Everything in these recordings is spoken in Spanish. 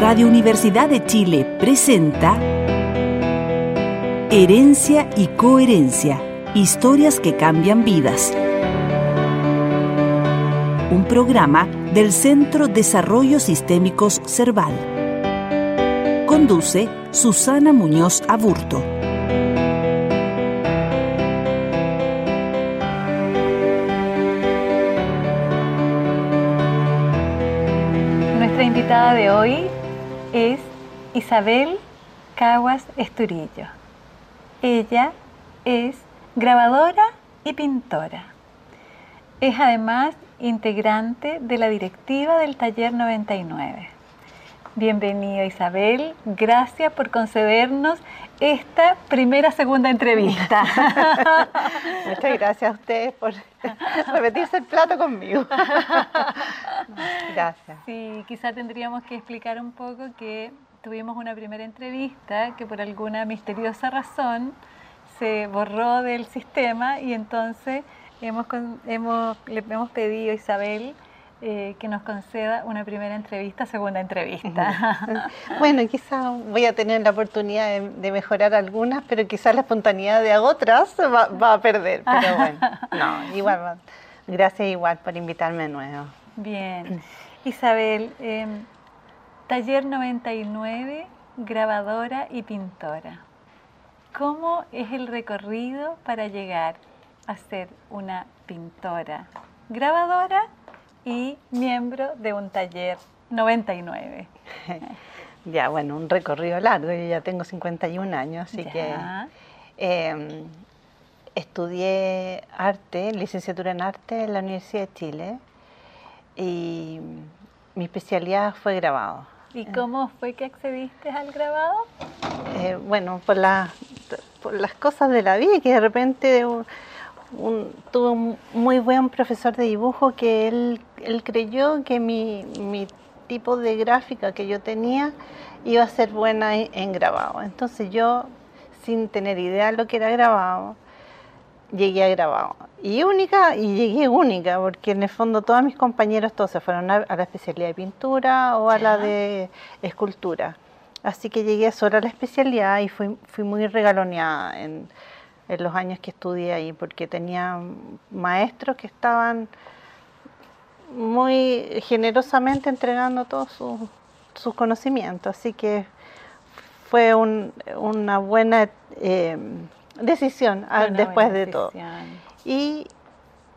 Radio Universidad de Chile presenta Herencia y Coherencia, historias que cambian vidas. Un programa del Centro Desarrollo Sistémicos Cerval. Conduce Susana Muñoz Aburto. Nuestra invitada de hoy es Isabel Caguas Esturillo. Ella es grabadora y pintora. Es además integrante de la directiva del Taller 99. Bienvenida Isabel, gracias por concedernos esta primera segunda entrevista. Muchas gracias a ustedes por repetirse el plato conmigo. Gracias. Sí, quizá tendríamos que explicar un poco que tuvimos una primera entrevista que por alguna misteriosa razón se borró del sistema y entonces hemos, hemos, le hemos pedido a Isabel eh, que nos conceda una primera entrevista, segunda entrevista. Bueno, quizás voy a tener la oportunidad de, mejorar algunas, pero quizás la espontaneidad de otras va, a perder. Pero bueno, no, igual, gracias igual por invitarme de nuevo. Bien. Isabel, em, Taller 99, grabadora y pintora. ¿Cómo es el recorrido para llegar a ser una pintora, grabadora y miembro de un taller 99. ya, bueno, un recorrido largo, yo ya tengo 51 años, así que em, estudié arte, licenciatura en arte en la Universidad de Chile y mi especialidad fue grabado. ¿Y cómo fue que accediste al grabado? Eh, bueno, por, por las cosas de la vida, que de repente tuve un muy buen profesor de dibujo que él, él creyó que mi, mi, tipo de gráfica que yo tenía iba a ser buena en, grabado. Entonces yo, sin tener idea de lo que era grabado, llegué a grabado. Y única, y llegué única, porque en el fondo todos mis compañeros todos se fueron a, la especialidad de pintura o a la de escultura. Así que llegué solo a la especialidad y fui, fui muy regaloneada en en los años que estudié ahí, porque tenía maestros que estaban muy generosamente entregando todos sus, conocimientos, así que fue una buena eh, decisión ah, después de todo. Y,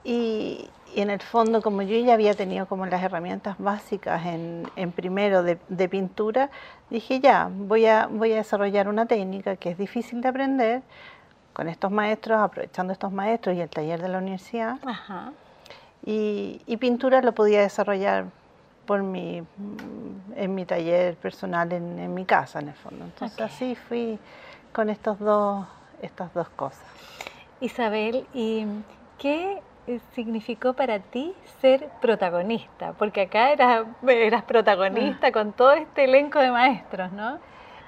y, en el fondo, como yo ya había tenido como las herramientas básicas en, en primero de, de, pintura, dije ya, voy a, voy a desarrollar una técnica que es difícil de aprender, con estos maestros, aprovechando estos maestros y el taller de la universidad. Y, pintura lo podía desarrollar por mi, en mi taller personal en, mi casa, en el fondo. Entonces así fui con estos dos, estas dos cosas. Isabel, ¿y qué significó para ti ser protagonista? Porque acá eras, eras protagonista ah. con todo este elenco de maestros, ¿no?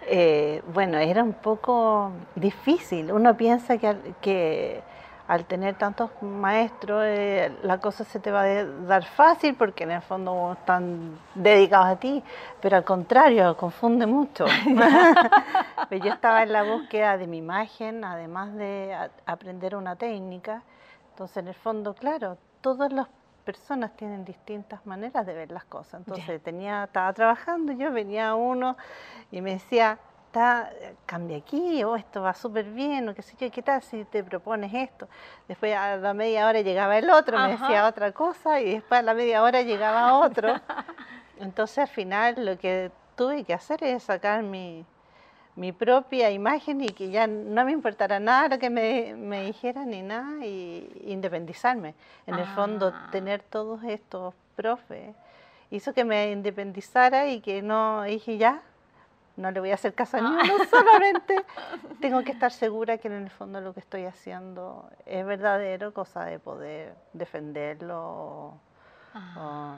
Eh, bueno, era un poco difícil. Uno piensa que, que al tener tantos maestros eh, la cosa se te va a dar fácil porque en el fondo están dedicados a ti, pero al contrario, confunde mucho. yo estaba en la búsqueda de mi imagen, además de aprender una técnica. Entonces, en el fondo, claro, todas las personas tienen distintas maneras de ver las cosas. Entonces, tenía, estaba trabajando, yo venía uno y me decía, está, cambia aquí, o esto va súper bien, o qué sé yo, ¿qué tal si te propones esto? Después a la media hora llegaba el otro, me decía otra cosa, y después a la media hora llegaba otro. Entonces al final lo que tuve que hacer es sacar mi, mi propia imagen y que ya no me importara nada lo que me, me dijeran ni nada, y independizarme. En el fondo, ah. tener todos estos profes hizo que me independizara y que no dije ya, no le voy a hacer caso a ninguno, ah. solamente tengo que estar segura que en el fondo lo que estoy haciendo es verdadero, cosa de poder defenderlo. Ah.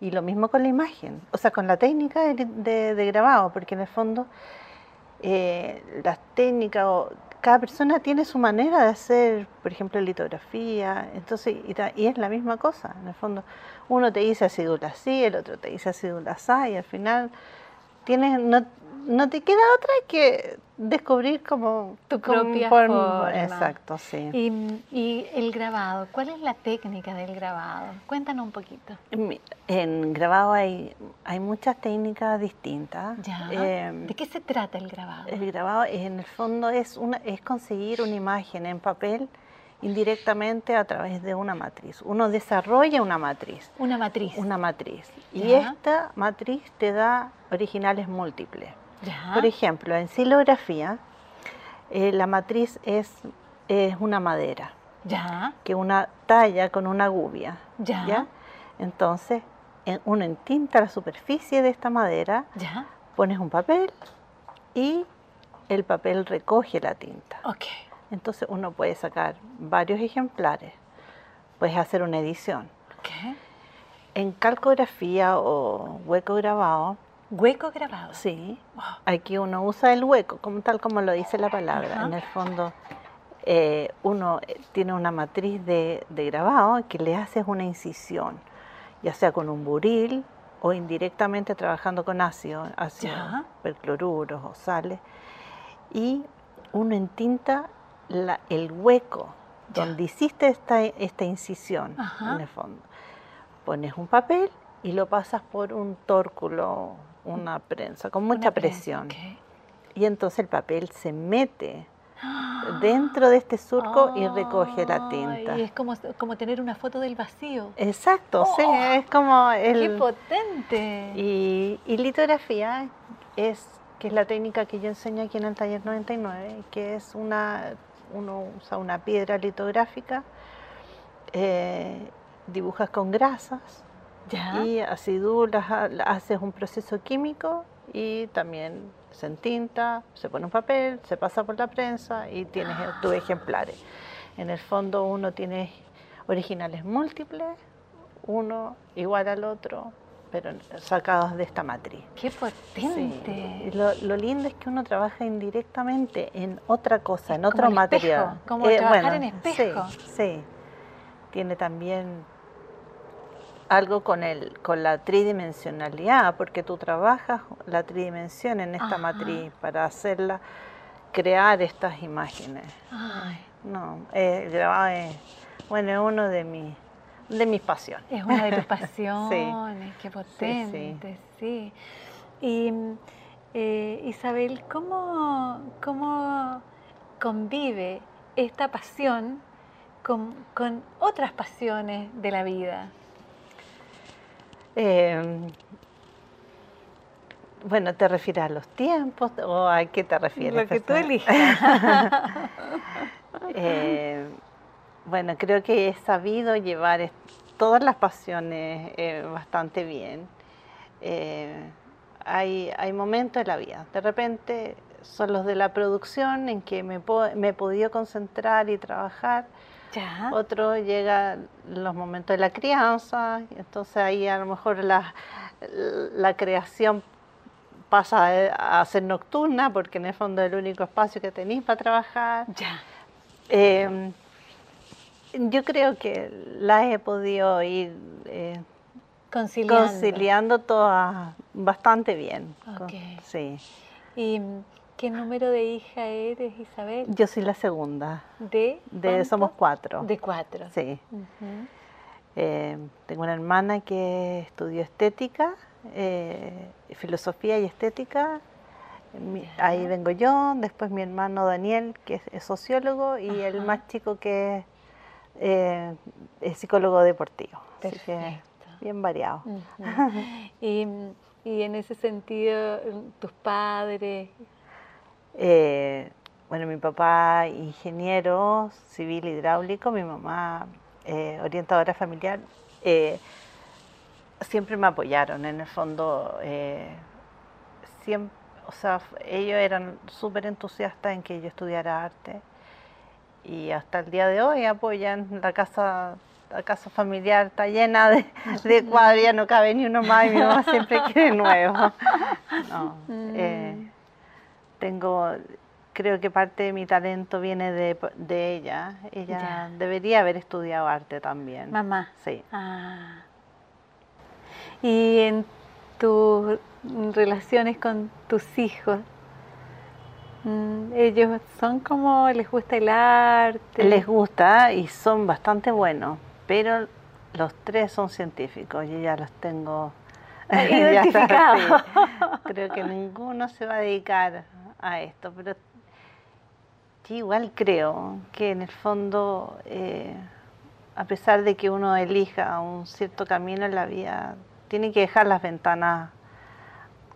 y lo mismo con la imagen, o sea, con la técnica de, grabado, porque en el fondo eh, las técnicas, cada persona tiene su manera de hacer, por ejemplo, litografía, entonces, y, es la misma cosa, en el fondo, uno te dice así, así, el otro te dice así, así, y al final tienes, no, no te queda otra que descubrir como tu propia forma. Exacto, sí. Y, y el grabado, ¿cuál es la técnica del grabado? Cuéntanos un poquito. En grabado hay, hay muchas técnicas distintas. Ya. Eh, ¿De qué se trata el grabado? el grabado en el fondo es, una, es conseguir una imagen en papel indirectamente a través de una matriz. Uno desarrolla una matriz, Una matriz. una matriz. Y esta matriz te da originales múltiples. Ya. Por ejemplo, en silografía, eh, la matriz es, es una madera, Ya. que una talla con una gubia. Ya. Entonces, en- uno entinta la superficie de esta madera, Ya. pones un papel y el papel recoge la tinta. Ok. Entonces uno puede sacar varios ejemplares, puedes hacer una edición. En calcografía o hueco grabado, Hueco grabado. sí, aquí uno usa el hueco, como tal como lo dice la palabra. Ajá. En el fondo, eh, uno eh, tiene una matriz de, de grabado que le haces una incisión, ya sea con un buril o indirectamente trabajando con ácido, ácido percloruros o sales, y uno entinta la- el hueco Ya. donde hiciste esta, esta incisión, Ajá. en el fondo. Pones un papel y lo pasas por un tórculo, una prensa, con mucha presión. Y entonces el papel se mete dentro de este surco y recoge la tinta. Ay, es como, como tener una foto del vacío. Exacto, sí, Oh, es como ¡Qué el... potente! Y, y litografía es que es la técnica que yo enseño aquí en el taller 99, que es una, uno usa una piedra litográfica, eh, dibujas con grasas ya. y acidulas, ha- haces un proceso químico y también se entinta, se pone un papel, se pasa por la prensa y tienes tus ejemplares. En el fondo uno tiene originales múltiples, uno igual al otro, pero sacados de esta matriz. ¡Qué Sí. potente! Y Lo, lo lindo es que uno trabaja indirectamente en otra cosa, Es en como otro el material. espejo, como trabajar en espejo. Sí, sí. Tiene también algo con el con la tridimensionalidad, porque tú trabajas la tridimensión en esta Ajá. matriz para hacerla crear estas imágenes. Ay, No, eh, grabado es bueno, es uno de mis de mis pasiones. es una de tus pasiones, qué sí. potente, sí. Y eh, Isabel, ¿cómo, ¿cómo convive esta pasión con, con otras pasiones de la vida? Eh, bueno, ¿te refieres a los tiempos o a qué te refieres? Lo que tú elijas. Eh, bueno, creo que he sabido llevar todas las pasiones eh, bastante bien. Eh, hay, hay momentos en la vida, de repente son los de la producción en que me he podido concentrar y trabajar. Ya. Otro llega los momentos de la crianza, y entonces ahí a lo mejor la, la creación pasa a ser nocturna porque en el fondo es el único espacio que tenéis para trabajar. Ya. Eh, yo creo que las he podido ir eh, Conciliando. conciliando todas bastante bien. Con- Ok. Sí. ¿Y qué número de hija eres, Isabel? Yo soy la segunda. De, De, ¿cuánto? somos cuatro. De cuatro. Sí. Eh, tengo una hermana que estudió estética, eh, filosofía y estética. Mi- ahí vengo yo, después mi hermano Daniel, que es, es sociólogo, y el más chico que es, eh, es psicólogo deportivo. Así que Perfecto. bien variado. Y en ese sentido, tus padres, Eh, bueno, mi papá ingeniero civil hidráulico, mi mamá eh, orientadora familiar, eh, siempre me apoyaron en el fondo. eh, o sea, ellos eran súper entusiastas en que yo estudiara arte y hasta el día de hoy apoyan la casa. La casa familiar está llena de, de cuadros, ya no cabe ni uno más y mi mamá siempre quiere nuevo. No, eh, Mm. Tengo, creo que parte de mi talento viene de, de ella. Ella Ya. debería haber estudiado arte también. mamá. Sí. Ah. Y en tus relaciones con tus hijos. Mm, ellos son como, les gusta el arte. Les gusta y son bastante buenos, pero los tres son científicos, yo ya los tengo identificados. Creo que ninguno se va a dedicar a esto, pero yo igual creo que en el fondo, eh, a pesar de que uno elija un cierto camino en la vida, tiene que dejar las ventanas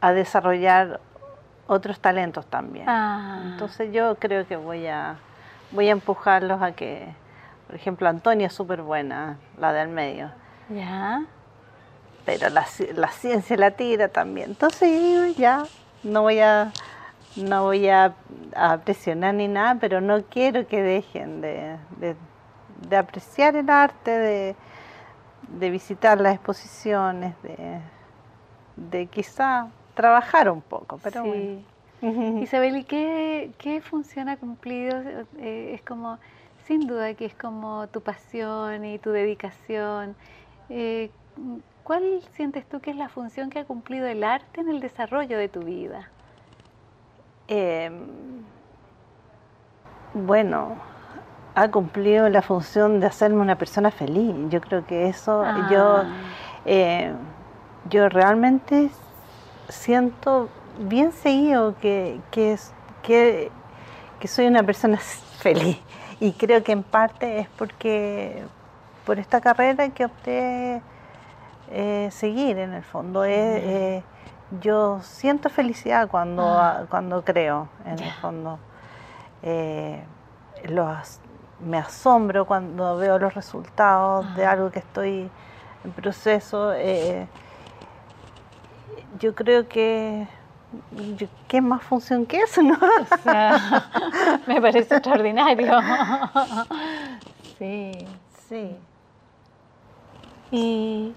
a desarrollar otros talentos también. Ah. Entonces yo creo que voy a, voy a empujarlos a que, por ejemplo, Antonia es súper buena, la del medio. Ya. Pero la, la ciencia la tira también. Entonces ya no voy a no voy a, presionar ni nada, pero no quiero que dejen de, de, apreciar el arte, de, de, visitar las exposiciones, de, de quizá trabajar un poco, pero sí. Isabel, ¿y qué, qué función ha cumplido? Eh, es como, sin duda que es como tu pasión y tu dedicación. Eh, ¿Cuál sientes tú que es la función que ha cumplido el arte en el desarrollo de tu vida? Em, bueno, ha cumplido la función de hacerme una persona feliz. Yo creo que eso, yo, ah. eh, yo realmente siento bien seguido que, que, que, soy una persona feliz y creo que en parte es porque por esta carrera que opté eh, seguir en el fondo. Eh, yo siento felicidad cuando, ah. cuando creo, en el fondo. Eh, me asombro cuando veo los resultados de algo que estoy en proceso yo creo que ¿qué más función que eso, no? me parece extraordinario. sí. Sí. Y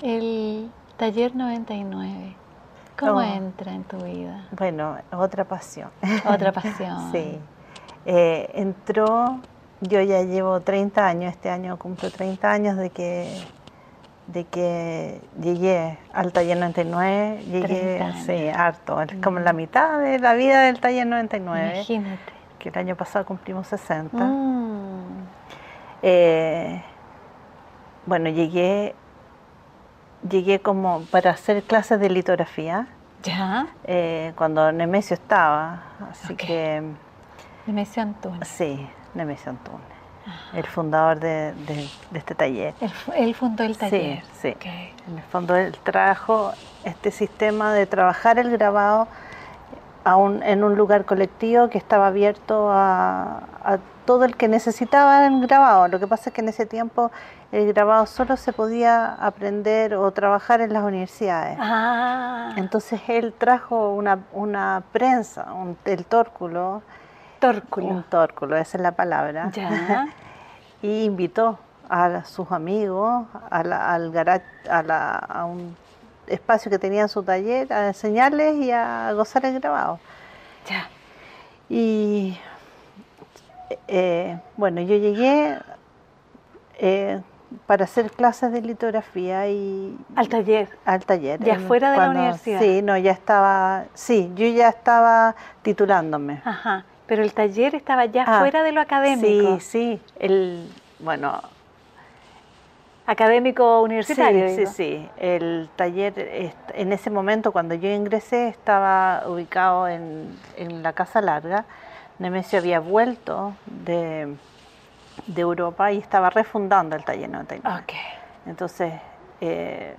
el taller 99, ¿cómo entra en tu vida? Bueno, otra pasión. Otra pasión. sí. Eh, entró, yo ya llevo 30 años, este año cumplo 30 años de que de que llegué al taller 99, llegué, sí, harto, es como la mm. mitad de la vida del taller 99. Imagínate. Que el año pasado cumplimos 60. Mm. Eh, bueno, llegué, llegué como para hacer clases de litografía. ¿Ya? Eh, cuando Nemesio estaba, así que... Nemesio Antunes. Sí, Nemesio Antunes el fundador de, este taller. Él, fundó el taller. Sí, sí. En el fondo él trajo este sistema de trabajar el grabado en un lugar colectivo que estaba abierto a, todo el que necesitaba el grabado. Lo que pasa es que en ese tiempo el grabado solo se podía aprender o trabajar en las universidades. Ah. Entonces él trajo una, una prensa, el tórculo, Tórculo. Un tórculo, esa es la palabra. Ya. y invitó a sus amigos al a, un espacio que tenía en su taller a enseñarles y a gozar el grabado. Ya. Y eh, bueno, yo llegué eh, para hacer clases de litografía y... Al taller. Al taller. ¿Ya fuera de la universidad? Sí, no, ya estaba, sí, yo ya estaba titulándome. Ajá. Pero el taller estaba ya ah, fuera de lo académico. Sí, sí. El, bueno. Académico universitario. Sí, sí, sí. El taller, en ese momento, cuando yo ingresé, estaba ubicado en, la Casa Larga. Nemesio había vuelto de, Europa y estaba refundando el taller 99. Okay. Entonces, eh,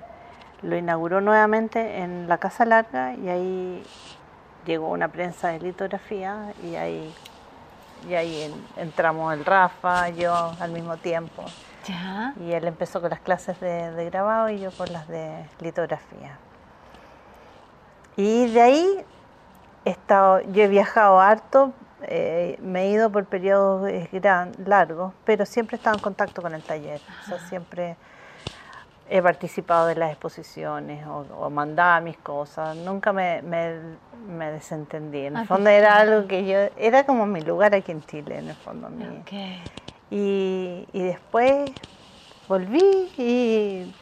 lo inauguró nuevamente en la Casa Larga y ahí llegó una prensa de litografía y ahí, y ahí entramos el Rafa, yo al mismo tiempo. ¿Ya? Y él empezó con las clases de, grabado y yo con las de litografía. Y de ahí he estado, yo he viajado harto, eh, me he ido por periodos gran, largos, pero siempre he estado en contacto con el taller. O sea, siempre he participado de las exposiciones o, mandaba mis cosas, nunca me, me, desentendí. En el ah, fondo era algo que yo, era como mi lugar aquí en Chile, en el fondo. Y, y después volví y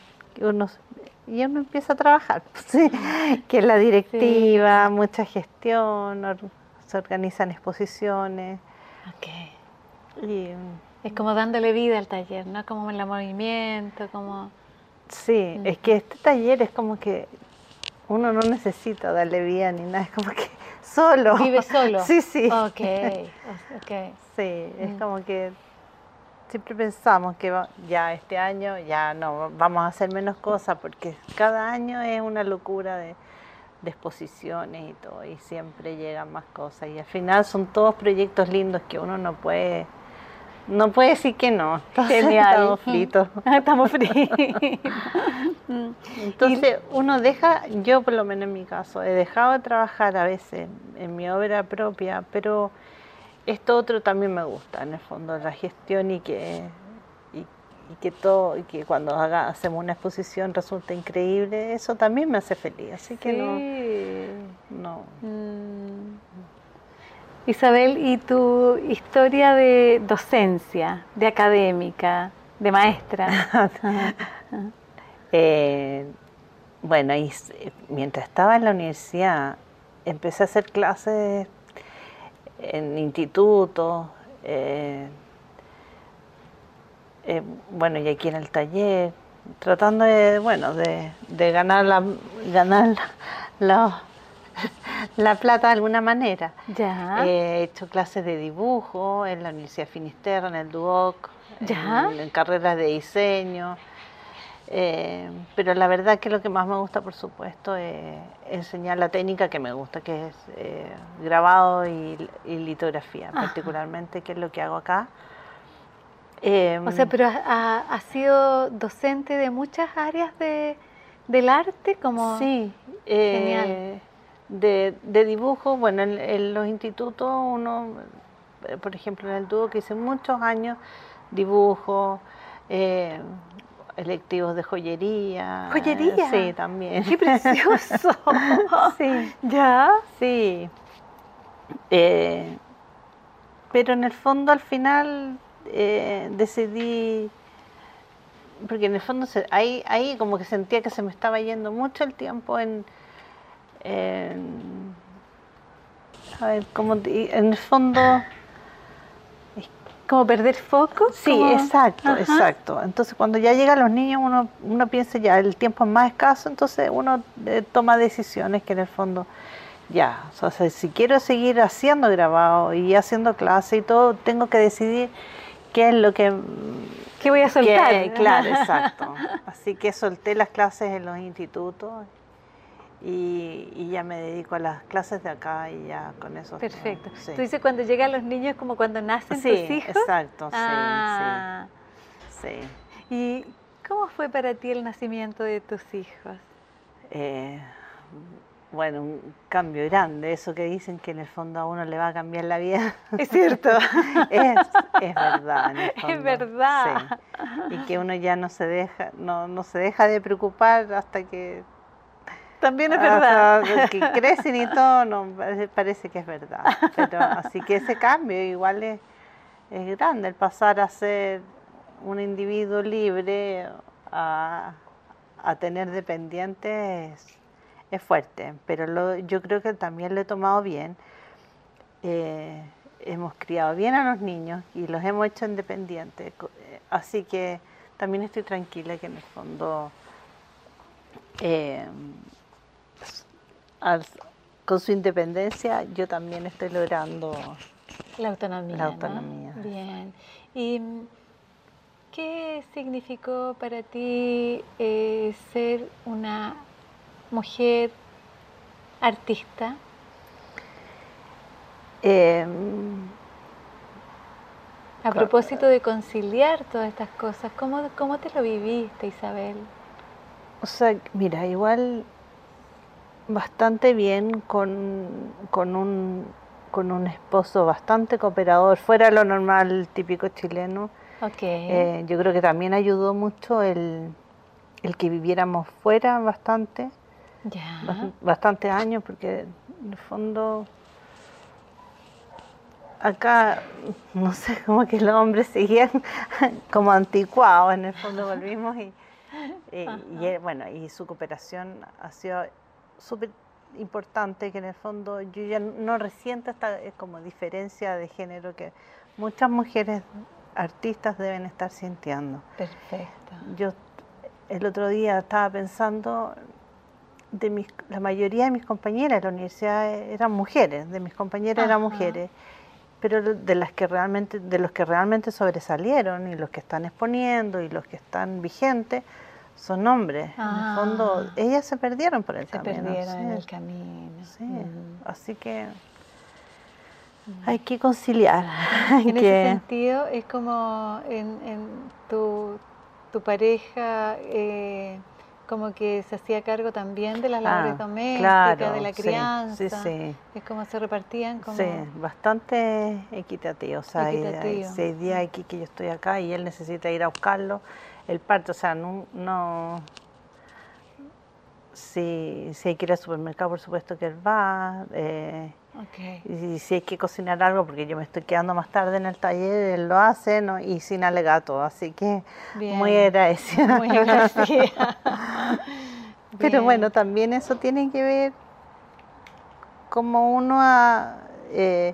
unos, y uno empieza a trabajar, que es la directiva, mucha gestión, se organizan exposiciones. Y, es como dándole vida al taller, ¿no? Como el movimiento, como... Sí, es que este taller es como que uno no necesita darle vida ni nada, es como que solo. Vive solo. Sí, sí. Ok, ok. Sí, es mm. como que siempre pensamos que ya este año ya no, vamos a hacer menos cosas porque cada año es una locura de, exposiciones y todo y siempre llegan más cosas y al final son todos proyectos lindos que uno no puede no puede decir que no. Genial. Estamos fritos. Estamos fritos. Entonces uno deja, yo por lo menos en mi caso, he dejado de trabajar a veces en mi obra propia, pero esto otro también me gusta, en el fondo, la gestión y que, y, que todo, y que cuando haga, hacemos una exposición resulta increíble, eso también me hace feliz, así que no. no. Mm. Isabel, ¿y tu historia de docencia, de académica, de maestra? Eh, bueno, y, mientras estaba en la universidad, empecé a hacer clases en institutos, eh, eh, bueno, y aquí en el taller, tratando de, bueno, de, ganar la, ganar la, la, plata de alguna manera. He hecho clases de dibujo en la Universidad de Finisterre, en el Duoc, en carreras de diseño. Eh, pero la verdad que lo que más me gusta, por supuesto, es enseñar la técnica que me gusta, que es eh, grabado y, litografía, particularmente, que es lo que hago acá. O sea, pero has sido docente de muchas áreas de, del arte, como... Sí, eh, De, dibujo, bueno, en, los institutos uno, por ejemplo, en el dúo que hice muchos años, dibujo, electivos de joyería. ¿Joyería? Sí, también. ¡Qué precioso! sí. ¿Ya? Sí. Eh, pero en el fondo al final eh, decidí, porque en el fondo ahí, ahí como que sentía que se me estaba yendo mucho el tiempo en, a ver, como en el fondo ¿Como perder foco? Sí, exacto, exacto. Entonces cuando ya llegan los niños uno, uno piensa ya el tiempo es más escaso, entonces uno eh, toma decisiones que en el fondo ya, o sea, si quiero seguir haciendo grabado y haciendo clase y todo, tengo que decidir qué es lo que... ¿Qué voy a soltar? claro, exacto. Así que solté las clases en los institutos y, ya me dedico a las clases de acá y ya con eso. Perfecto. Tú dices cuando llegan los niños como cuando nacen tus hijos. Exacto, ah. sí, sí, ¿Y cómo fue para ti el nacimiento de tus hijos? Eh, bueno, un cambio grande, eso que dicen que en el fondo a uno le va a cambiar la vida. Es cierto. es, es, verdad. En el fondo. Es verdad. Y que uno ya no se deja, no, no se deja de preocupar hasta que también es verdad. que crecen y todo, no, parece que es verdad. Pero, así que ese cambio igual es, es grande, el pasar a ser un individuo libre a, a tener dependientes es, fuerte, pero lo, yo creo que también lo he tomado bien. Eh, hemos criado bien a los niños y los hemos hecho independientes, así que también estoy tranquila que en el fondo eh, con su independencia, yo también estoy logrando la autonomía. La autonomía. Bien. ¿Y qué significó para ti eh, ser una mujer artista? Em, a propósito de conciliar todas estas cosas, ¿cómo, ¿cómo te lo viviste, Isabel? O sea, mira, igual bastante bien con, un, con un esposo bastante cooperador, fuera lo normal típico chileno. Okay. Eh, yo creo que también ayudó mucho el, el que viviéramos fuera bastante, ya. bastantes años, porque en el fondo acá, no sé, como que los hombres seguían como anticuados, en el fondo volvimos y y, y, bueno, y su cooperación ha sido súper importante, que en el fondo yo ya no resiento esta como diferencia de género que muchas mujeres artistas deben estar sintiendo. Perfecto. Yo el otro día estaba pensando de mis, la mayoría de mis compañeras de la universidad eran mujeres, de mis compañeras eran mujeres, pero de las que realmente, de los que realmente sobresalieron y los que están exponiendo y los que están vigentes son hombres. En el ah. fondo, ellas se perdieron por el camino. Se perdieron en el camino. Así que hay que conciliar. En ese sentido, es como en, en tu, tu pareja, eh, como que se hacía cargo también de las ah, labores domésticas, de la crianza. Sí, sí, Es como se repartían como... Sí, bastante equitativo. O sea, equitativo. Hay, días aquí que yo estoy acá y él necesita ir a buscarlo, el parto, o sea, no... no si, si hay que ir al supermercado, por supuesto que él va. Eh, y si hay que cocinar algo, porque yo me estoy quedando más tarde en el taller, él lo hace ¿no? y sin alegato, así que muy agradecida. Muy agradecida. Pero bueno, también eso tiene que ver como uno a, eh,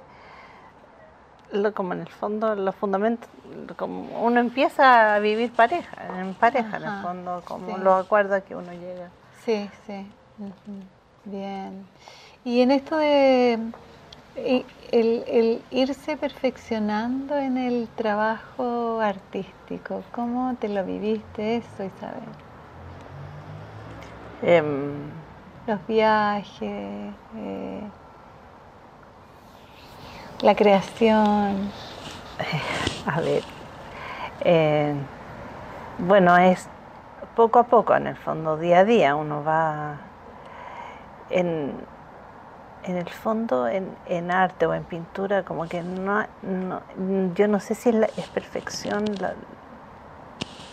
como en el fondo, los fundamentos, como uno empieza a vivir pareja, en pareja en el fondo, como los acuerdos que uno llega. Sí, sí. Bien. Y en esto de el, irse perfeccionando en el trabajo artístico, ¿cómo te lo viviste eso, Isabel? Em, Los viajes, eh, la creación. A ver, eh, bueno, es poco a poco en el fondo, día a día, uno va en, en el fondo en, arte o en pintura como que no, yo no sé si es, perfección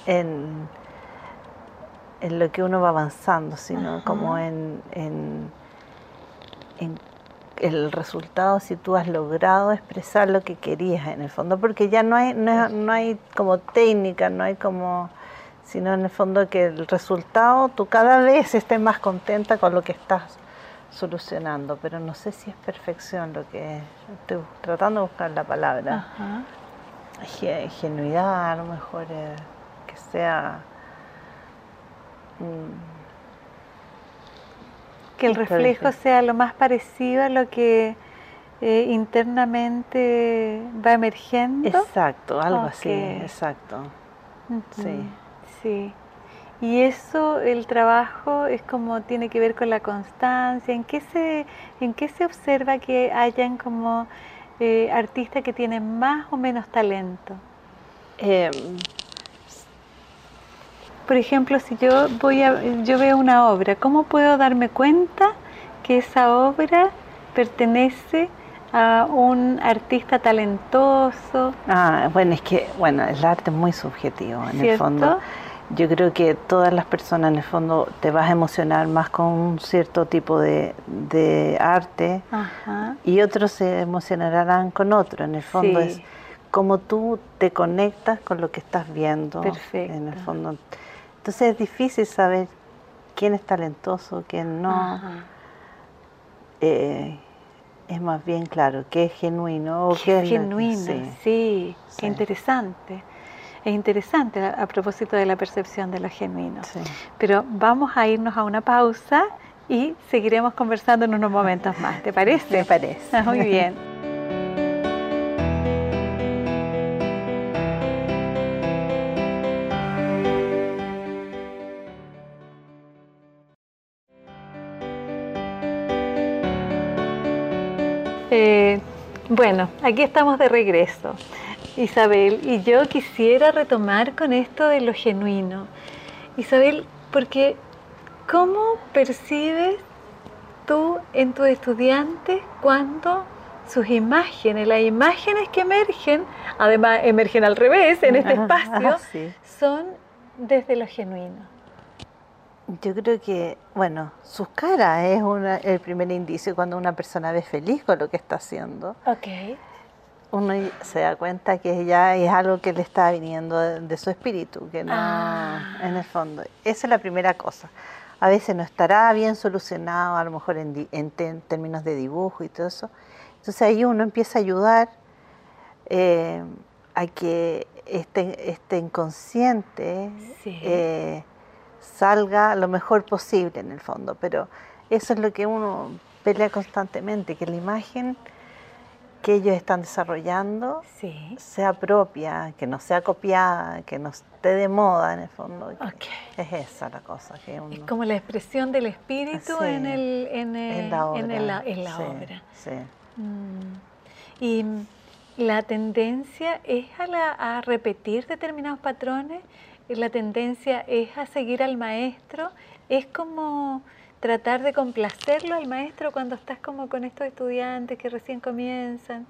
en, en, lo que uno va avanzando, sino como en, en, el resultado si tú has logrado expresar lo que querías en el fondo, porque ya no hay, no, no hay como técnica, no hay como sino en el fondo que el resultado tú cada vez estés más contenta con lo que estás solucionando, pero no sé si es perfección lo que estoy tratando de buscar la palabra. Genuidad, a lo mejor eh, que sea... Mm, que el reflejo sea lo más parecido a lo que eh, internamente va emergiendo. Exacto, algo así, exacto. Sí. Sí. Y eso, el trabajo es como tiene que ver con la constancia. ¿En qué se, en qué se observa que hayan como eh, artistas que tienen más o menos talento? Em, por ejemplo, si yo voy a, yo veo una obra, ¿cómo puedo darme cuenta que esa obra pertenece a un artista talentoso? Ah, bueno, es que bueno, el arte es muy subjetivo en el fondo yo creo que todas las personas en el fondo te vas a emocionar más con un cierto tipo de, arte y otros se emocionarán con otro. En el fondo es como tú te conectas con lo que estás viendo. Perfecto. En el fondo. Entonces es difícil saber quién es talentoso, quién no. Eh, es más bien claro, qué es genuino o qué, es genuino. Sí, sí, qué interesante es interesante a, propósito de la percepción de lo genuino. Pero vamos a irnos a una pausa y seguiremos conversando en unos momentos más. ¿Te parece? Me parece. Muy bien. Eh, bueno, aquí estamos de regreso. Isabel, y yo quisiera retomar con esto de lo genuino. Isabel, porque ¿cómo percibes tú en tus estudiantes cuando sus imágenes, las imágenes que emergen, además emergen al revés en este espacio, son desde lo genuino? Yo creo que, bueno, sus caras es el primer indicio cuando una persona ve feliz con lo que está haciendo. Ok uno se da cuenta que ya es algo que le está viniendo de, su espíritu, que no, Ah. en el fondo. Esa es la primera cosa. A veces no estará bien solucionado, a lo mejor en, en términos de dibujo y todo eso. Entonces ahí uno empieza a ayudar eh, a que este, este inconsciente Sí. eh, salga lo mejor posible en el fondo. Pero eso es lo que uno pelea constantemente, que la imagen que ellos están desarrollando Sí. sea propia, que no sea copiada, que no esté de moda en el fondo. Es esa la cosa que uno... Es como la expresión del espíritu Sí, en, el, en, el- en la obra. en el- en la sí, obra. Mm. Y la tendencia es a, la- a repetir determinados patrones, la tendencia es a seguir al maestro, es como tratar de complacerlo al maestro cuando estás como con estos estudiantes que recién comienzan.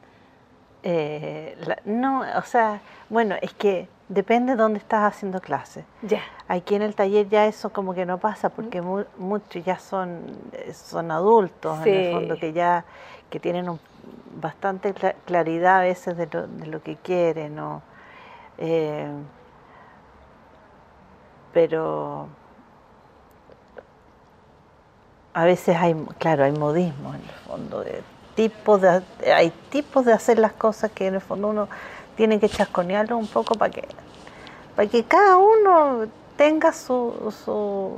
Eh, la- no, o sea, bueno, es que depende de dónde estás haciendo clase. Ya. Aquí en el taller ya eso como que no pasa porque mu- muchos ya son, eh, son adultos en el fondo que ya que tienen un- bastante cla- claridad a veces de lo, de lo que quieren o, eh, pero a veces hay claro hay modismo en el fondo de tipos de hay tipos de hacer las cosas que en el fondo uno tiene que chasconearlo un poco para que para que cada uno tenga su, su,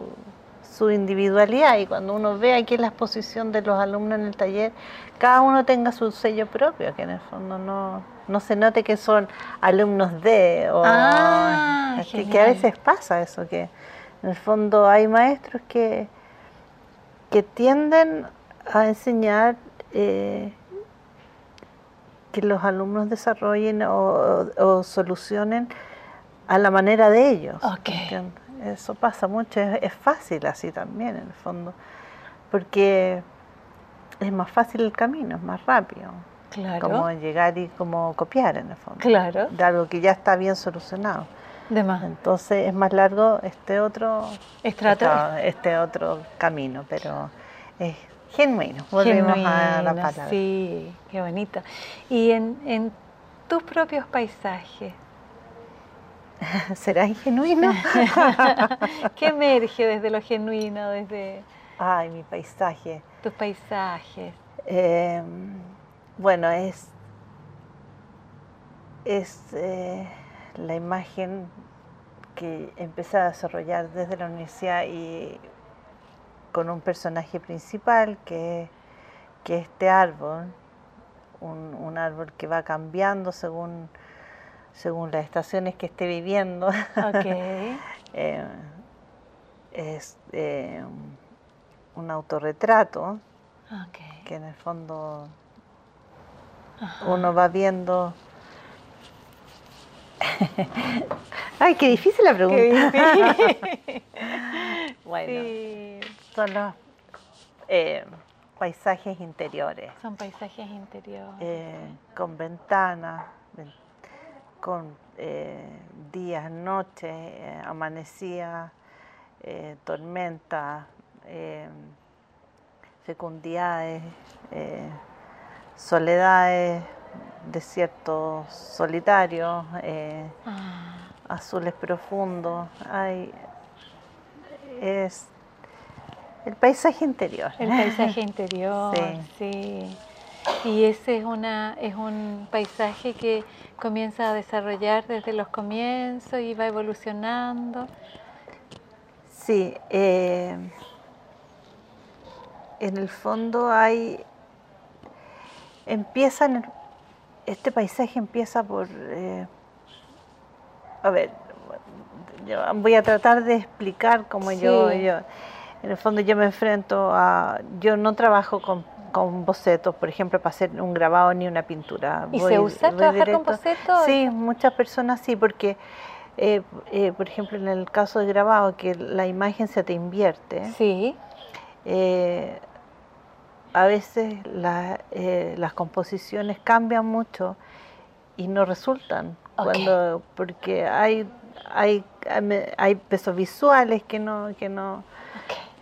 su individualidad. Y cuando uno ve aquí la exposición de los alumnos en el taller, cada uno tenga su sello propio, que en el fondo no, no se note que son alumnos de, o Ah, que, que a veces pasa eso, que en el fondo hay maestros que, que tienden a enseñar eh, que los alumnos desarrollen o, o- o solucionen a la manera de ellos. Ok. ¿entiendes? Eso pasa mucho, es, es fácil así también en el fondo, porque es más fácil el camino, es más rápido, Claro. como llegar y como copiar en el fondo, Claro. de algo que ya está bien solucionado. De más. Entonces es más largo este otro, Estrato. esta- este otro camino, pero es genuino. Volvemos a la palabra. Sí, qué bonito. Y en, en tus propios paisajes, ¿Será genuino? ¿qué emerge desde lo genuino, desde Ay, mi paisaje. tus paisajes? Eh, bueno, es, es eh, la imagen que empecé a desarrollar desde la universidad y con un personaje principal que, que es este árbol, un, un árbol que va cambiando según, según las estaciones que esté viviendo. Ok. Eh, es eh, un autorretrato que en el fondo Ajá. uno va viendo. Ay, qué difícil la pregunta. Difícil. bueno, Sí, son los eh, paisajes interiores, son paisajes interiores. eh, con ventanas, ven- con eh, días, noches, amanecía, tormentas, eh, fecundidades, soledades, desiertos solitarios, eh, Ah, azules profundos. Hay, es el paisaje interior. el paisaje interior, Sí. sí. Y ese es, una, es un paisaje que comienza a desarrollar desde los comienzos y va evolucionando. Sí, eh, en el fondo hay, empieza, en el- este paisaje empieza por, eh, a ver, yo voy a tratar de explicar cómo yo, Sí. yo, en el fondo yo me enfrento a, yo no trabajo con, con bocetos, por ejemplo, para hacer un grabado ni una pintura. ¿Y Voy- se usa trabajar con bocetos? Sí, muchas personas sí, porque, eh, eh, por ejemplo, en el caso de grabado, que la imagen se te invierte, Sí, eh, a veces la- eh, las composiciones cambian mucho y no resultan, cuando, porque hay, hay, hay pesos visuales que no, que no,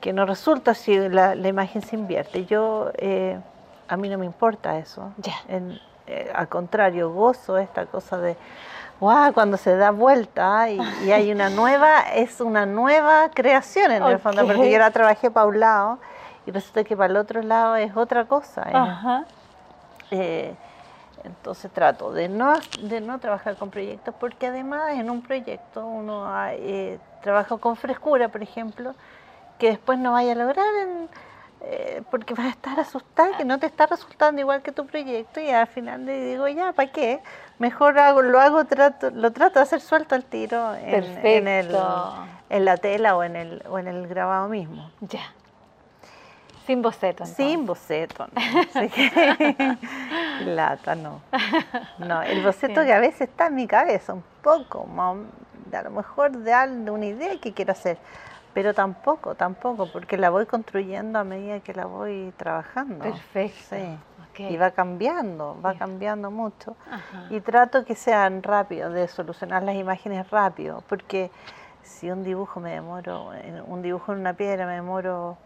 que no resulta si la, la imagen se invierte. Yo, eh, a mí no me importa eso. En, eh, al contrario, gozo esta cosa de, wow, cuando se da vuelta y, hay una nueva, es una nueva creación en el fondo, porque yo la trabajé para un lado y resulta que para el otro lado es otra cosa. Ajá. Eh, entonces trato de no, de no trabajar con proyectos porque además en un proyecto uno eh, trabaja con frescura, por ejemplo, que después no vaya a lograr eh, porque vas a estar asustada que no te está resultando igual que tu proyecto y al final le digo ya, ¿para qué? Mejor hago, lo hago, trato, lo trato de hacer suelto al tiro en, en, el, en la tela o en el, o en el grabado mismo. Ya. Sin boceto. Sin boceto, no. Lata, no. No, el boceto que a veces está en mi cabeza, un poco, a lo mejor de, de una idea que quiero hacer, pero tampoco, tampoco, porque la voy construyendo a medida que la voy trabajando. Perfecto. Sí. Y va cambiando, va cambiando mucho. Y trato que sean rápidos, de solucionar las imágenes rápido, porque si un dibujo me demoro, un dibujo en una piedra me demoro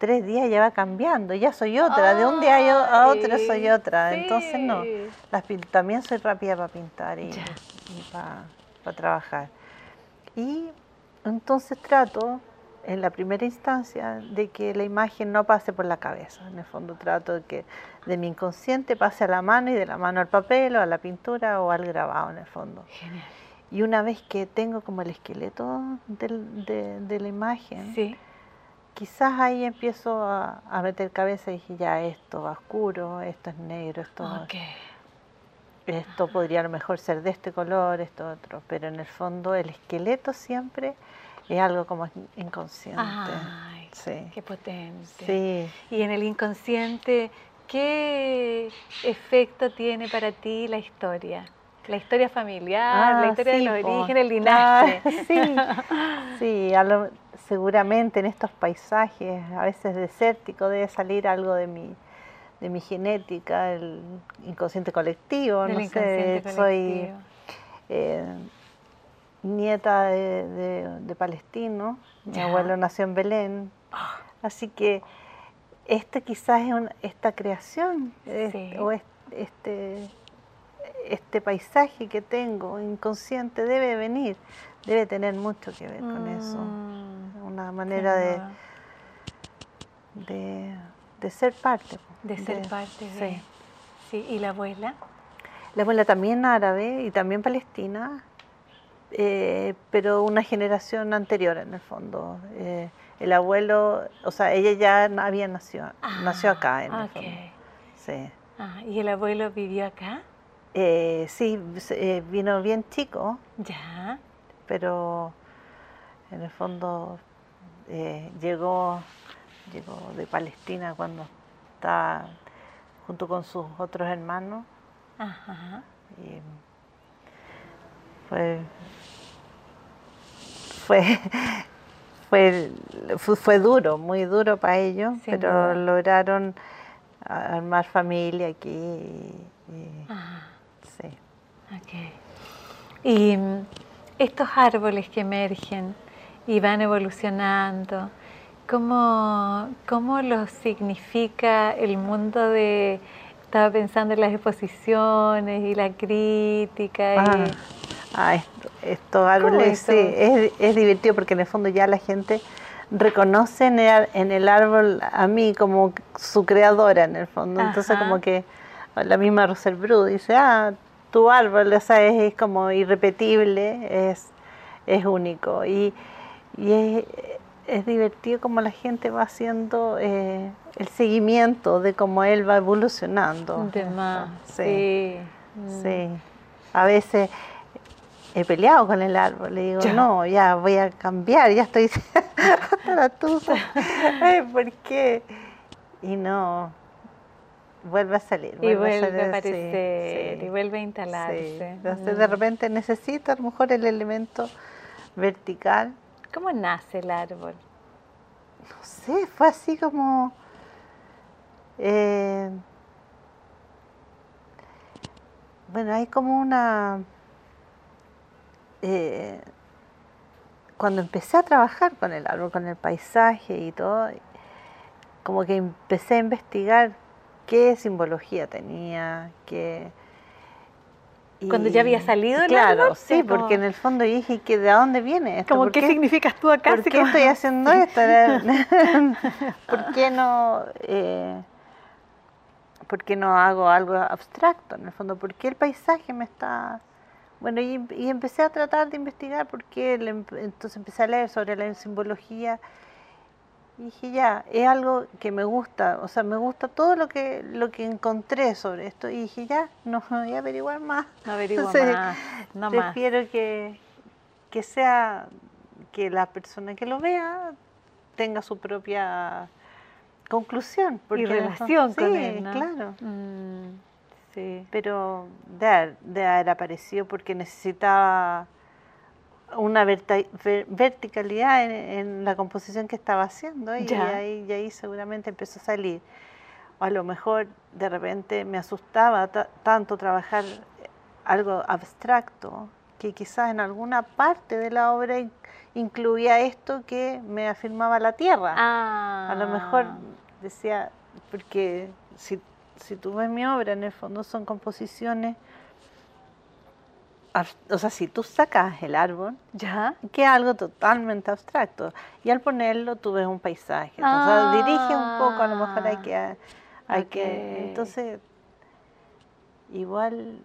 tres días ya va cambiando, ya soy otra, de un día a otro soy otra, entonces no, las, también soy rápida para pintar y, para, trabajar. Y entonces trato, en la primera instancia, de que la imagen no pase por la cabeza, en el fondo trato de que de mi inconsciente pase a la mano y de la mano al papel o a la pintura o al grabado en el fondo. Y una vez que tengo como el esqueleto de, de la imagen, sí quizás ahí empiezo a, meter cabeza y dije, ya, esto va oscuro, esto es negro, esto, esto podría a lo mejor ser de este color, esto otro, pero en el fondo el esqueleto siempre es algo como inconsciente. Ay, sí. qué potente. Sí. Y en el inconsciente, ¿qué efecto tiene para ti la historia? La historia familiar, la ah, historia de los orígenes, el linaje. sí, sí a lo, seguramente en estos paisajes, a veces desérticos, debe salir algo de mi, de mi genética, el inconsciente colectivo, no sé, soy eh, nieta de, palestino, mi abuelo nació en Belén, así que este quizás es esta creación o este, este paisaje que tengo inconsciente debe venir, debe tener mucho que ver con eso. Una manera de, de, ser parte. De ser parte, sí. sí. ¿Y la abuela? La abuela también árabe y también palestina, eh, pero una generación anterior en el fondo. Eh, el abuelo, o sea, ella ya había nacido, ah, nació acá en el fondo. Sí. Ah, ¿Y el abuelo vivió acá? Eh, sí, vino bien chico. Ya. Pero en el fondo eh, llegó, llegó de Palestina cuando estaba junto con sus otros hermanos. Y fue, fue, fue, duro, muy duro para ellos, pero lograron armar familia aquí. Y, sí. Y mm, estos árboles que emergen, y van evolucionando. ¿Cómo, ¿Cómo lo significa el mundo de... Estaba pensando en las exposiciones y la crítica. Ah, ah esto, árboles, sí, es, es, divertido porque en el fondo ya la gente reconoce en el, árbol a mí como su creadora en el fondo. Entonces como que la misma Rosel Bru dice, ah, tu árbol, o sea, es, como irrepetible, es, es único. Y, y es, divertido como la gente va haciendo eh, el seguimiento de cómo él va evolucionando. De más. Sí. sí. A veces he peleado con el árbol, le digo, no, ya voy a cambiar, ya estoy hasta la tusa. ¿Por qué? Y no, vuelve a salir. y vuelve a, aparecer, y vuelve a instalarse. Entonces de repente necesito a lo mejor el elemento vertical ¿Cómo nace el árbol? No sé, fue así como... Eh, bueno, hay como una... Eh, cuando empecé a trabajar con el árbol, con el paisaje y todo, como que empecé a investigar qué simbología tenía, qué... Cuando ya había salido el Claro, sí, porque en el fondo dije que de dónde viene esto. Como, ¿qué significas tú acá? ¿Por qué estoy haciendo esto? ¿Por qué no... Eh, ¿Por qué no hago algo abstracto en el fondo? ¿Por qué el paisaje me está bueno, y, empecé a tratar de investigar porque entonces empecé a leer sobre la simbología y dije, ya, es algo que me gusta, o sea, me gusta todo lo que lo que encontré sobre esto y dije, ya, no voy a averiguar más. No averiguar más, no Prefiero que, que sea, que la persona que lo vea tenga su propia conclusión. Porque y relación con él, claro. Mm. Sí. Pero de haber, aparecido porque necesitaba una verticalidad en, la composición que estaba haciendo y ahí, y ahí seguramente empezó a salir. O a lo mejor de repente me asustaba tanto trabajar algo abstracto que quizás en alguna parte de la obra incluía esto que me afirmaba la tierra. A lo mejor ah. decía, porque si si tú ves mi obra, en el fondo son composiciones, o sea, si tú sacas el árbol, ya. que es algo totalmente abstracto, y al ponerlo tú ves un paisaje, entonces ah. dirige un poco, a lo mejor hay que, hay que, entonces, igual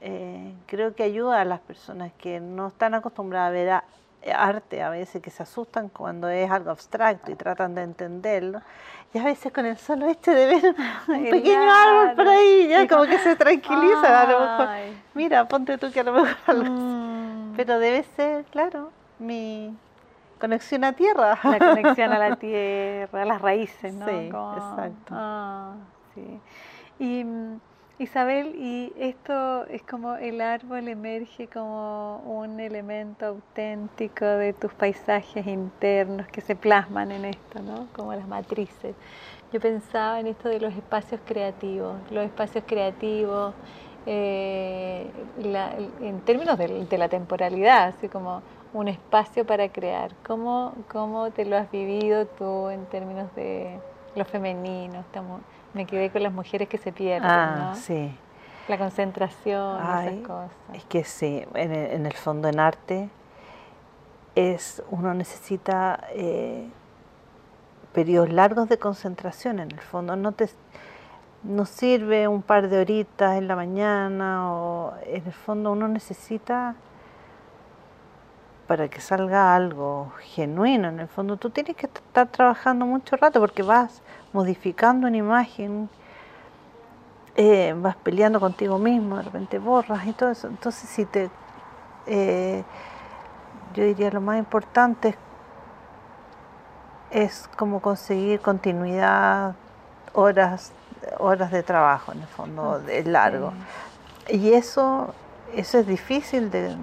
eh, creo que ayuda a las personas que no están acostumbradas a ver arte a veces que se asustan cuando es algo abstracto y tratan de entenderlo y a veces con el solo este de ver un pequeño árbol por ahí, ya como que se tranquiliza a lo mejor. Mira, ponte tú que a lo mejor mm. Pero debe ser, claro, mi conexión a tierra. La conexión a la tierra, a las raíces, ¿no? Sí, exacto. Ah, sí. Y mm, Isabel, y esto es como el árbol emerge como un elemento auténtico de tus paisajes internos que se plasman en esto, ¿no? Como las matrices. Yo pensaba en esto de los espacios creativos, los espacios creativos eh, en términos de, la temporalidad, así como un espacio para crear. ¿Cómo, ¿Cómo te lo has vivido tú en términos de lo femenino? Me quedé con las mujeres que se pierden, ah, ¿no? sí. La concentración, esas cosas. Es que sí, en el, fondo en arte es uno necesita eh, periodos largos de concentración en el fondo. No te no sirve un par de horitas en la mañana o en el fondo uno necesita para que salga algo genuino. En el fondo tú tienes que estar trabajando mucho rato porque vas modificando una imagen, eh, vas peleando contigo mismo, de repente borras y todo eso. Entonces, si te. Eh, yo diría lo más importante es, como conseguir continuidad, horas, horas de trabajo en el fondo, de largo. Y eso, eso es difícil de,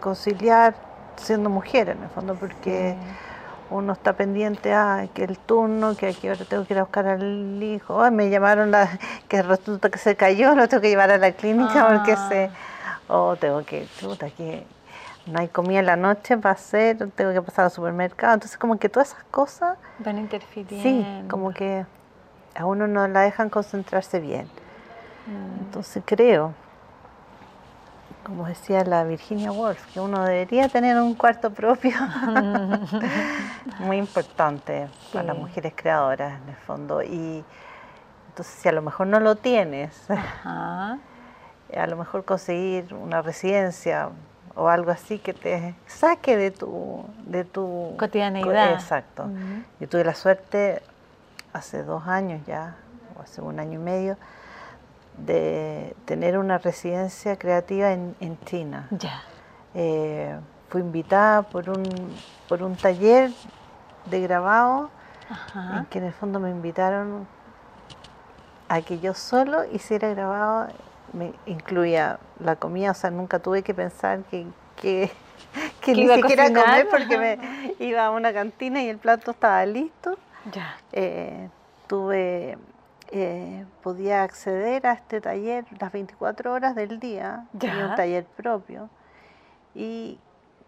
conciliar siendo mujer en el fondo, porque uno está pendiente a que el turno, que aquí ahora tengo que ir a buscar al hijo, me llamaron la, que resulta que se cayó, lo tengo que llevar a la clínica porque se, o tengo que, chuta, que no hay comida en la noche para hacer, tengo que pasar al supermercado, entonces como que todas esas cosas van interfiriendo. Sí, como que a uno no la dejan concentrarse bien. Mm. Entonces creo como decía la Virginia Woolf, que uno debería tener un cuarto propio. Muy importante para las mujeres creadoras, en el fondo. Y entonces, si a lo mejor no lo tienes, a lo mejor conseguir una residencia o algo así que te saque de tu, de tu cotidianeidad. Exacto. Yo tuve la suerte hace dos años ya, o hace un año y medio, de tener una residencia creativa en, China. Ya. Eh, fui invitada por un, por un taller de grabado en que en el fondo me invitaron a que yo solo hiciera grabado, me incluía la comida, o sea, nunca tuve que pensar que, que, ni siquiera comer porque me iba a una cantina y el plato estaba listo. Ya. Eh, tuve eh, podía acceder a este taller las 24 horas del día, tenía un taller propio, y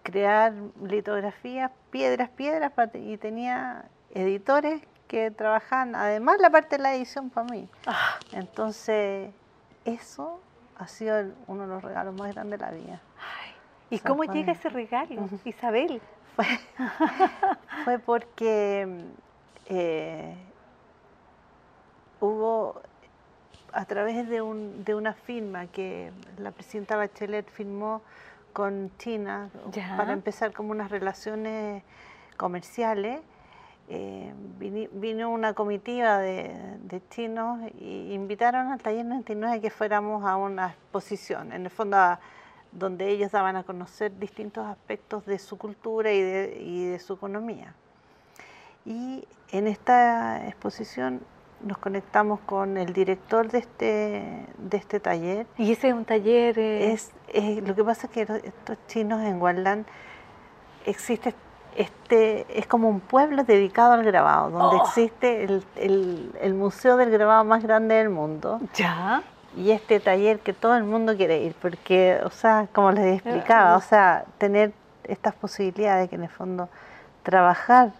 crear litografías, piedras, piedras, y tenía editores que trabajan, además la parte de la edición para mí. Ah. Entonces, eso ha sido el- uno de los regalos más grandes de la vida. ¿Y Se cómo pone- llega ese regalo, Isabel? Fue, fue porque eh, hubo, a través de, un- de una firma que la presidenta Bachelet firmó con China Ya. para empezar como unas relaciones comerciales, eh, vino una comitiva de, de chinos y invitaron al taller 99 a que fuéramos a una exposición, en el fondo a- donde ellos daban a conocer distintos aspectos de su cultura y de, y de su economía. Y en esta exposición nos conectamos con el director de este, de este taller. Y ese es un taller... eh, Es, es- lo que pasa es que estos chinos en Guadalán existe este es como un pueblo dedicado al grabado, donde Oh. existe el, el- el museo del grabado más grande del mundo ¿Ya? y este taller que todo el mundo quiere ir, porque, o sea, como les explicaba, o sea, tener estas posibilidades que en el fondo trabajar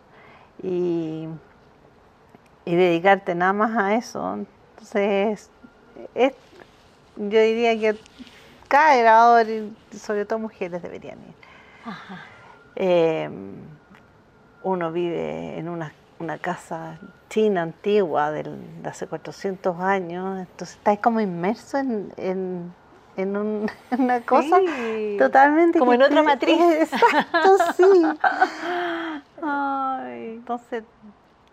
y, y dedicarte nada más a eso, entonces es, yo diría que cada grabador, sobre todo mujeres, deberían ir. Ajá. Eh, uno vive en una, una casa china antigua del- de hace 400 años, entonces estás como inmerso en, en, en un- en una cosa Sí. totalmente... Como en otra matriz. Exacto, sí. Ay. Entonces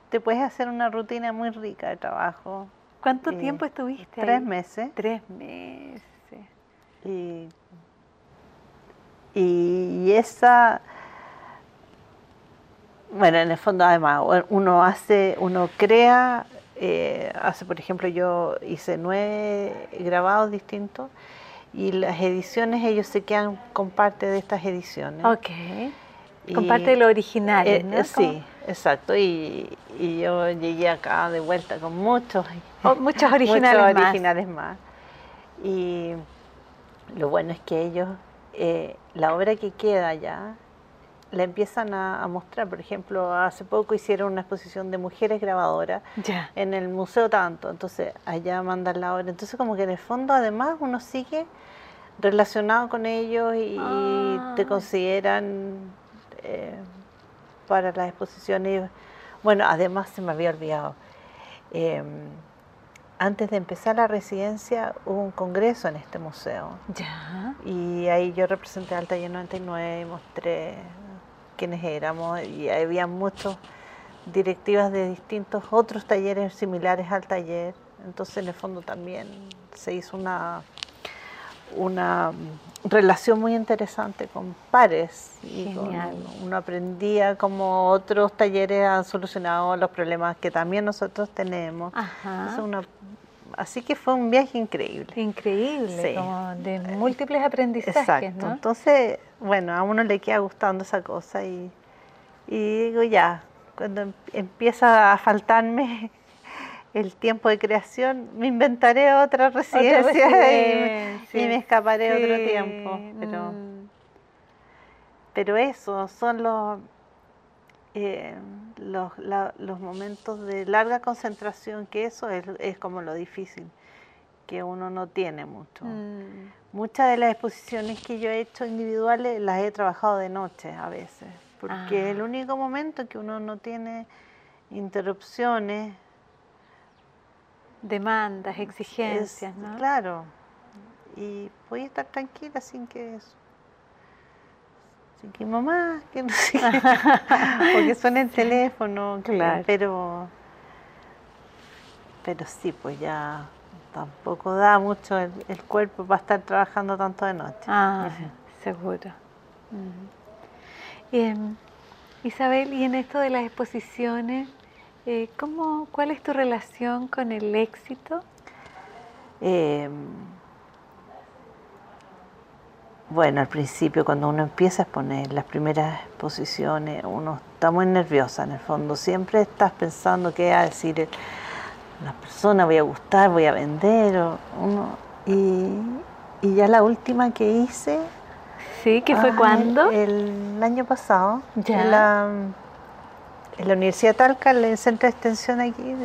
te puedes hacer una rutina muy rica de trabajo. ¿Cuánto Eh, tiempo estuviste Tres ahí? meses. Tres meses. Y, y esa, bueno, en el fondo además, uno hace, uno crea, eh, hace por ejemplo yo hice nueve grabados distintos y las ediciones ellos se quedan con parte de estas ediciones. Ok. Y- Con parte de lo original, eh, ¿no? eh, sí, exacto. Y, y yo llegué acá de vuelta con muchos, oh, muchos originales muchos más. originales más. Y lo bueno es que ellos, eh, la obra que queda ya, la empiezan a, a mostrar. Por ejemplo, hace poco hicieron una exposición de mujeres grabadoras en el Museo Tanto, entonces allá mandan la obra. Entonces como que en el fondo además uno sigue relacionado con ellos y Ah. te consideran eh, para las exposiciones. Bueno, además se me había olvidado. eh, antes de empezar la residencia hubo un congreso en este museo Ya. y ahí yo representé al taller 99 y mostré quiénes éramos y había muchas directivas de distintos otros talleres similares al taller. Entonces en el fondo también se hizo una, una relación muy interesante con pares y con- uno aprendía cómo otros talleres han solucionado los problemas que también nosotros tenemos. Ajá. Entonces, una- así que fue un viaje increíble. Increíble, Sí. como de múltiples aprendizajes, Exacto. ¿no? Entonces, bueno, a uno le queda gustando esa cosa y, y digo ya, cuando em- empieza a faltarme el tiempo de creación, me inventaré otra residencia, y, me- residencia, y me escaparé otro sí, tiempo. Pero, mm. pero eso, son los, eh, los, la- los momentos de larga concentración, que eso es, es como lo difícil, que uno no tiene mucho. Mm. Muchas de las exposiciones que yo he hecho individuales las he trabajado de noche a veces, porque Ah. es el único momento que uno no tiene interrupciones. Demandas, es- exigencias, ¿no? Claro. Y voy a estar tranquila sin que sin que mamá, que no sé, porque suena el teléfono, Claro. pero pero sí, pues ya tampoco da mucho el, el cuerpo para estar trabajando tanto de noche. Ah, seguro. Y, em, Isabel, y en esto de las exposiciones, eh, ¿cómo, ¿cuál es tu relación con el éxito? Eh, bueno, al principio cuando uno empieza a exponer las primeras exposiciones, uno está muy nerviosa en el fondo. Siempre estás pensando qué va a decir el- la persona, voy a gustar, voy a vender. o uno, y, y ya la última que hice... ¿Sí? ¿Que fue ay, cuándo? El año pasado. Ya. La, en la Universidad de Talca, en el centro de extensión aquí,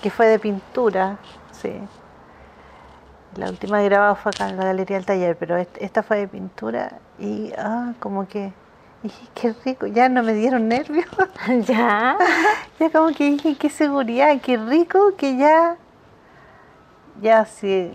que fue de pintura, sí. La última grabada fue acá en la Galería del Taller, pero esta fue de pintura y ah, como que dije, qué rico, ya no me dieron nervios. Ya. ya como que dije, qué seguridad, qué rico que ya, ya si,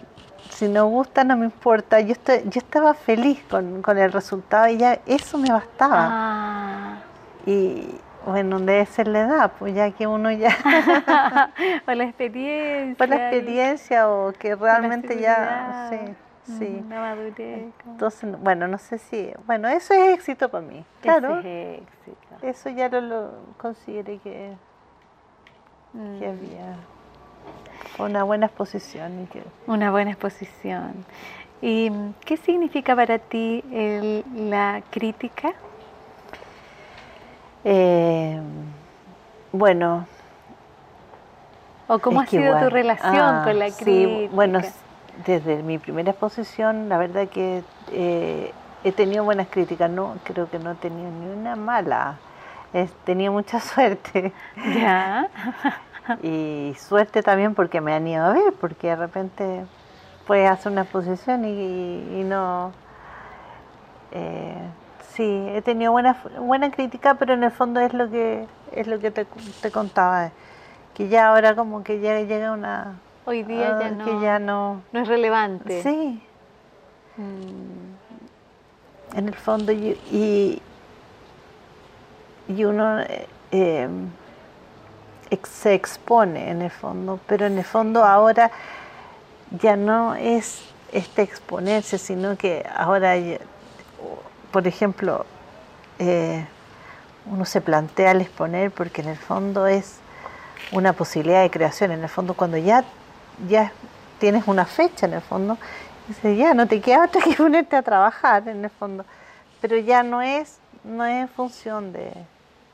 si no gusta no me importa. Yo, estoy, yo estaba feliz con, con el resultado y ya eso me bastaba. Ah. Y, bueno, debe ser la edad, pues ya que uno ya... o la experiencia. Por la experiencia o que realmente ya... Sí, sí. La madurez. Entonces, bueno, no sé si... Bueno, eso es éxito para mí. Claro. es éxito. Eso ya lo, lo consideré que, Mm. que había una buena exposición. Y que, Una buena exposición. ¿Y qué significa para ti el- la crítica? Eh, bueno, ¿O cómo es ha sido tu relación ah, con la sí, crítica? bueno, desde mi primera exposición, la verdad que eh, he tenido buenas críticas, no creo que no he tenido ni una mala. He tenido mucha suerte Ya. y suerte también porque me han ido a ver, porque de repente puedes hacer una exposición y, y no... eh, sí, he tenido buena, buena crítica, pero en el fondo es lo que es lo que te, te contaba, que ya ahora como que ya llega una... Hoy día ya ah, no, Que ya no... no es relevante. Sí, Mm, en el fondo y, y, y uno eh, se expone en el fondo, pero en el fondo ahora ya no es este exponerse, sino que ahora, por ejemplo, eh, uno se plantea el exponer porque en el fondo es una posibilidad de creación, en el fondo cuando ya, ya tienes una fecha en el fondo, dices ya no te queda otra que ponerte a trabajar en el fondo, pero ya no es, no es en función de...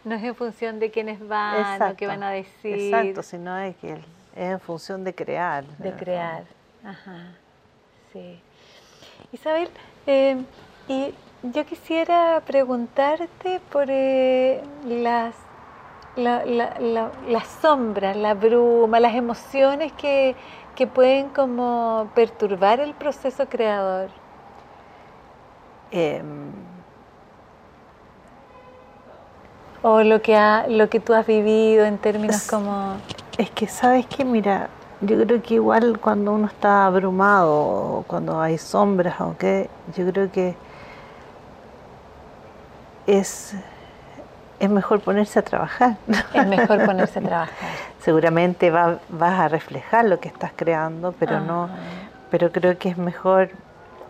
No es en función de quiénes van o qué van a decir. Exacto, sino es que es en función de crear. De crear. Ajá. Sí. Isabel, eh, y yo quisiera preguntarte por eh, las, la- la- la- las sombras, la bruma, las emociones que, que pueden como perturbar el proceso creador. Em, O lo que, ha, lo que tú has vivido en términos Es- como... Es que, ¿sabes qué? Mira, yo creo que igual cuando uno está abrumado, o cuando hay sombras, o qué, yo creo que es, es mejor ponerse a trabajar. Es mejor ponerse a trabajar. Seguramente va- vas a reflejar lo que estás creando, pero no, Ajá. pero creo que es mejor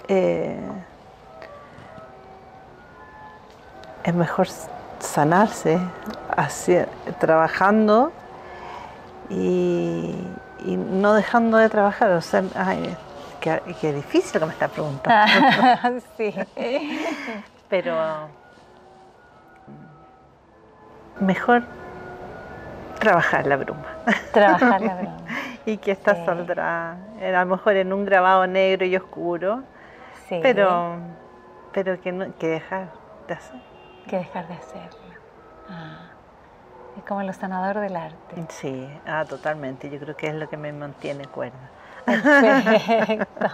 eh, es mejor sanarse hacia- trabajando y, y no dejando de trabajar o sea ay, qué, qué difícil que me está preguntando sí. pero mejor trabajar la bruma Trabajar la broma. y que esta Sí. saldrá eh, a lo mejor en un grabado negro y oscuro Sí. pero pero que no que dejar de hacer que dejar de hacerlo. Ah, es como lo sanador del arte. sí ah totalmente yo creo que es lo que me mantiene cuerda Perfecto.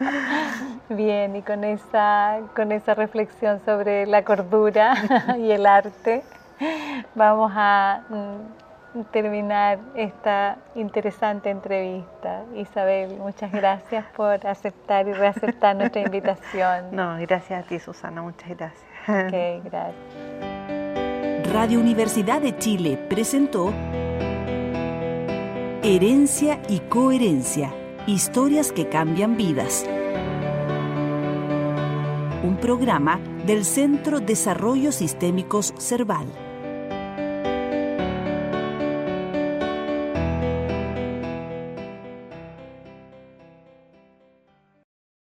Bien, y con esa, con esa reflexión sobre la cordura y el arte, vamos a mm, terminar esta interesante entrevista. Isabel, muchas gracias por aceptar y reaceptar nuestra invitación. no gracias a ti Susana muchas gracias Ok, gracias. Radio Universidad de Chile presentó Herencia y Coherencia, historias que cambian vidas. Un programa del Centro Desarrollos Sistémicos Cerval.